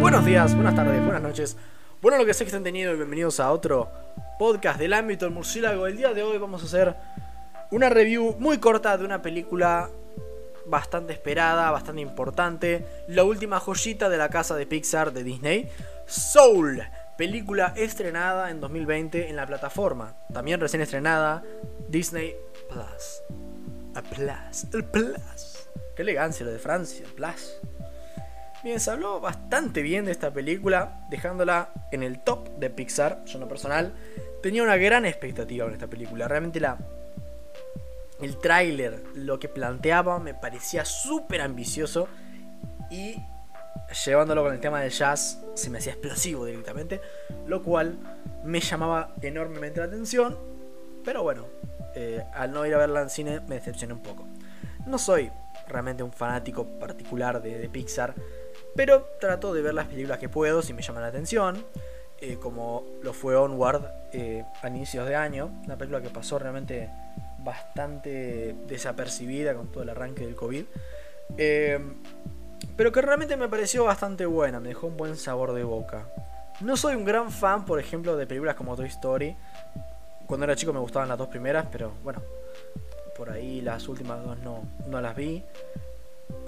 Buenos días, buenas tardes, buenas noches. Bueno, lo que sé que estén teniendo y bienvenidos a otro podcast del ámbito del murciélago. El día de hoy vamos a hacer una review muy corta de una película bastante esperada, bastante importante. La última joyita de la casa de Pixar de Disney, Soul. Película estrenada en 2020 en la plataforma. También recién estrenada Disney Plus. A Plus. El Plus. Qué elegancia lo de Francia, el Plus. Bien, se habló bastante bien de esta película, dejándola en el top de Pixar. Yo en lo personal tenía una gran expectativa con esta película. Realmente la, el tráiler, lo que planteaba, me parecía súper ambicioso. Y llevándolo con el tema del jazz, se me hacía explosivo directamente. Lo cual me llamaba enormemente la atención. Pero bueno, eh, al no ir a verla en cine me decepcioné un poco. No soy realmente un fanático particular de, Pixar. Pero trato de ver las películas que puedo si me llaman la atención. Eh, como lo fue Onward eh, a inicios de año. Una película que pasó realmente bastante desapercibida con todo el arranque del COVID. Eh, pero que realmente me pareció bastante buena, me dejó un buen sabor de boca. No soy un gran fan, por ejemplo, de películas como Toy Story. Cuando era chico me gustaban las dos primeras, pero bueno, por ahí las últimas dos no, no las vi.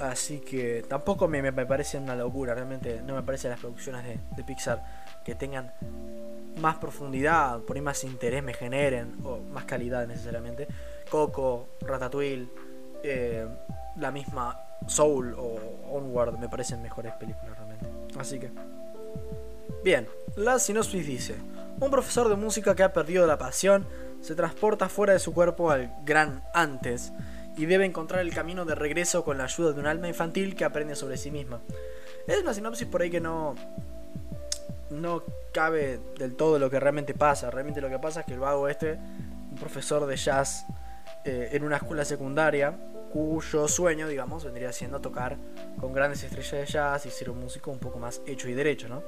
Así que tampoco me, me, parece una locura, realmente no me parecen las producciones de, de, Pixar que tengan más profundidad, por ahí más interés me generen, o más calidad necesariamente. Coco, Ratatouille, eh, la misma Soul o Onward me parecen mejores películas realmente. Así que... Bien, la sinopsis dice, un profesor de música que ha perdido la pasión se transporta fuera de su cuerpo al gran antes y debe encontrar el camino de regreso con la ayuda de un alma infantil que aprende sobre sí misma. Es una sinopsis por ahí que no no cabe del todo lo que realmente pasa. Realmente lo que pasa es que el vago este, un profesor de jazz eh, en una escuela secundaria, cuyo sueño, digamos, vendría siendo tocar con grandes estrellas de jazz y ser un músico un poco más hecho y derecho, ¿no?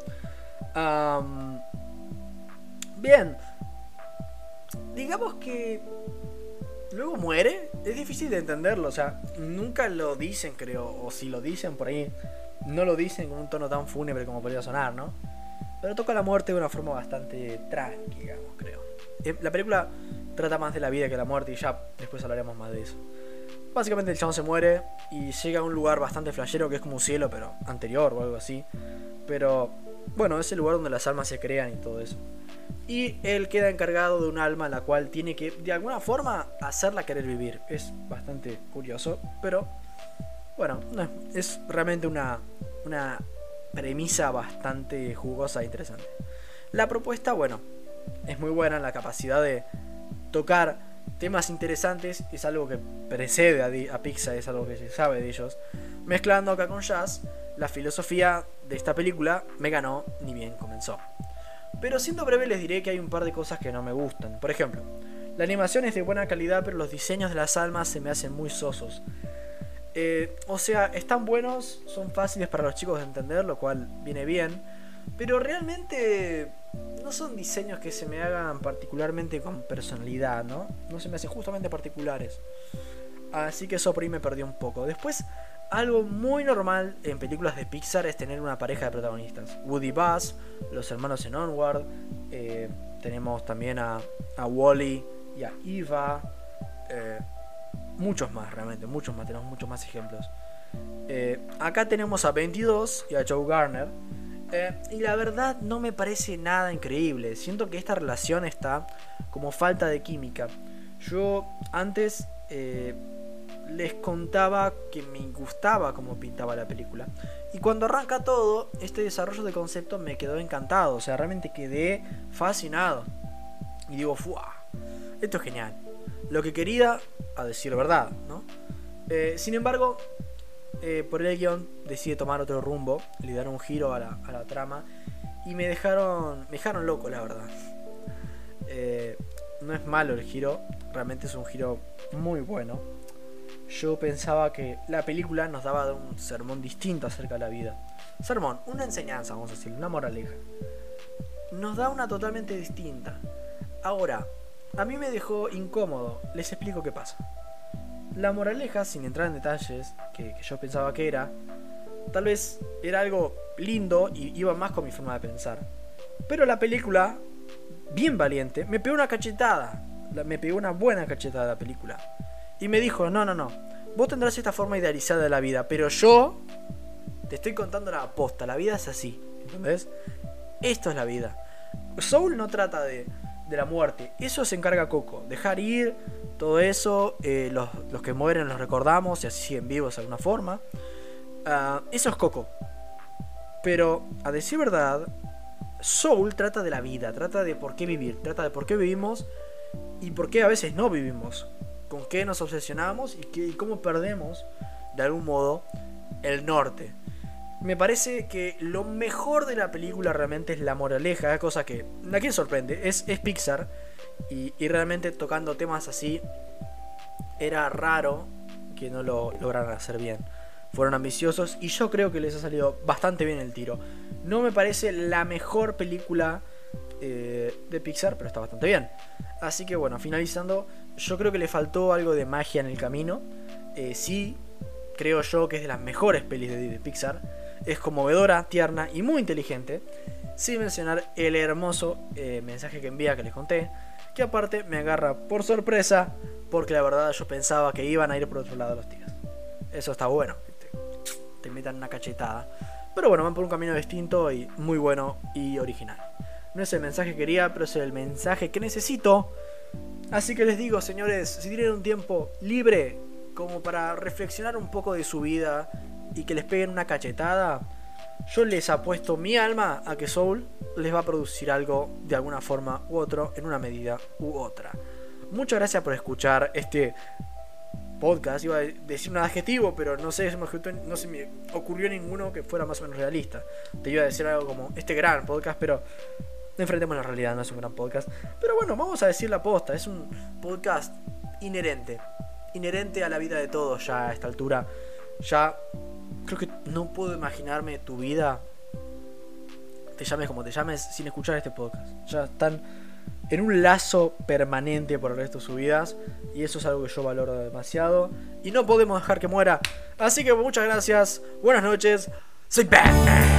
Bien, digamos que luego muere, es difícil de entenderlo, o sea, nunca lo dicen, creo, o si lo dicen por ahí, no lo dicen con un tono tan fúnebre como podría sonar, ¿no? Pero toca la muerte de una forma bastante tranquila, digamos, creo. La película trata más de la vida que la muerte y ya después hablaremos más de eso. Básicamente el chabón se muere y llega a un lugar bastante flashero que es como un cielo, pero anterior o algo así. Pero bueno, es el lugar donde las almas se crean y todo eso. Y él queda encargado de un alma la cual tiene que de alguna forma hacerla querer vivir. Es bastante curioso, pero bueno, es realmente una, una premisa bastante jugosa e interesante. La propuesta, bueno, es muy buena, la capacidad de tocar temas interesantes es algo que precede a, Pixar, es algo que se sabe de ellos. Mezclando acá con jazz, la filosofía de esta película me ganó ni bien comenzó. Pero siendo breve les diré que hay un par de cosas que no me gustan. Por ejemplo, la animación es de buena calidad pero los diseños de las almas se me hacen muy sosos. Eh, o sea, están buenos, son fáciles para los chicos de entender, lo cual viene bien. Pero realmente no son diseños que se me hagan particularmente con personalidad, ¿no? No se me hacen justamente particulares. Así que eso por ahí me perdió un poco. Después, algo muy normal en películas de Pixar es tener una pareja de protagonistas. Woody Buzz, los hermanos en Onward, eh, tenemos también a, a Wally y a Eva. Eh, muchos más, realmente, muchos más, tenemos muchos más ejemplos. Eh, acá tenemos a 22 y a Joe Garner. Y la verdad no me parece nada increíble. Siento que esta relación está como falta de química. Yo antes les contaba que me gustaba cómo pintaba la película. Y cuando arranca todo, este desarrollo de concepto me quedó encantado. O sea, realmente quedé fascinado. Y digo, ¡fuah! Esto es genial. Lo que quería, a decir verdad, ¿no? Eh, sin embargo, eh, por el guion decide tomar otro rumbo, le dar un giro a la, a la trama. Y me dejaron, me dejaron loco, la verdad. Eh, no es malo el giro, realmente es un giro muy bueno yo pensaba que la película nos daba un sermón distinto acerca de la vida. Sermón, una enseñanza, vamos a decir, una moraleja. Nos da una totalmente distinta. Ahora, a mí me dejó incómodo. Les explico qué pasa. La moraleja, sin entrar en detalles, que, yo pensaba que era, tal vez era algo lindo y iba más con mi forma de pensar. Pero la película, bien valiente, me pegó una cachetada. Me pegó una buena cachetada la película. Y me dijo, no, no, no. Vos tendrás esta forma idealizada de la vida, pero yo te estoy contando la aposta. La vida es así. ¿Entendés? Esto es la vida. Soul no trata de, de la muerte. Eso se encarga Coco. Dejar ir, todo eso. eh, los, los que mueren los recordamos y así siguen vivos de alguna forma. Ah, eso es Coco. Pero, a decir verdad, Soul trata de la vida, trata de por qué vivir, trata de por qué vivimos y por qué a veces no vivimos, con qué nos obsesionamos y, qué- y cómo perdemos, de algún modo, el norte. Me parece que lo mejor de la película realmente es la moraleja, cosa que a quien sorprende, es, es Pixar y, y realmente tocando temas así era raro que no lo lograran hacer bien. Fueron ambiciosos y yo creo que les ha salido bastante bien el tiro. No me parece la mejor película eh, de Pixar, pero está bastante bien. Así que bueno, finalizando, yo creo que le faltó algo de magia en el camino. Eh, sí, creo yo que es de las mejores pelis de, de Pixar. Es conmovedora, tierna y muy inteligente. Sin mencionar el hermoso eh, mensaje que envía que les conté. Que aparte me agarra por sorpresa. Porque la verdad yo pensaba que iban a ir por otro lado los tiros. Eso está bueno. Te metan una cachetada. Pero bueno, van por un camino distinto y muy bueno y original. No es el mensaje que quería, pero es el mensaje que necesito. Así que les digo, señores, si tienen un tiempo libre como para reflexionar un poco de su vida y que les peguen una cachetada, yo les apuesto mi alma a que Soul les va a producir algo de alguna forma u otro, en una medida u otra. Muchas gracias por escuchar este podcast. Iba a decir un adjetivo, pero no sé, no se me ocurrió ninguno que fuera más o menos realista. Te iba a decir algo como este gran podcast, pero enfrentemos la realidad, no es un gran podcast. Pero bueno, vamos a decir la posta, es un podcast inherente. Inherente a la vida de todos ya a esta altura. Ya creo que no puedo imaginarme tu vida, te llames como te llames, sin escuchar este podcast. Ya están en un lazo permanente por el resto de sus vidas. Y eso es algo que yo valoro demasiado. Y no podemos dejar que muera. Así que muchas gracias. Buenas noches. Soy Batman.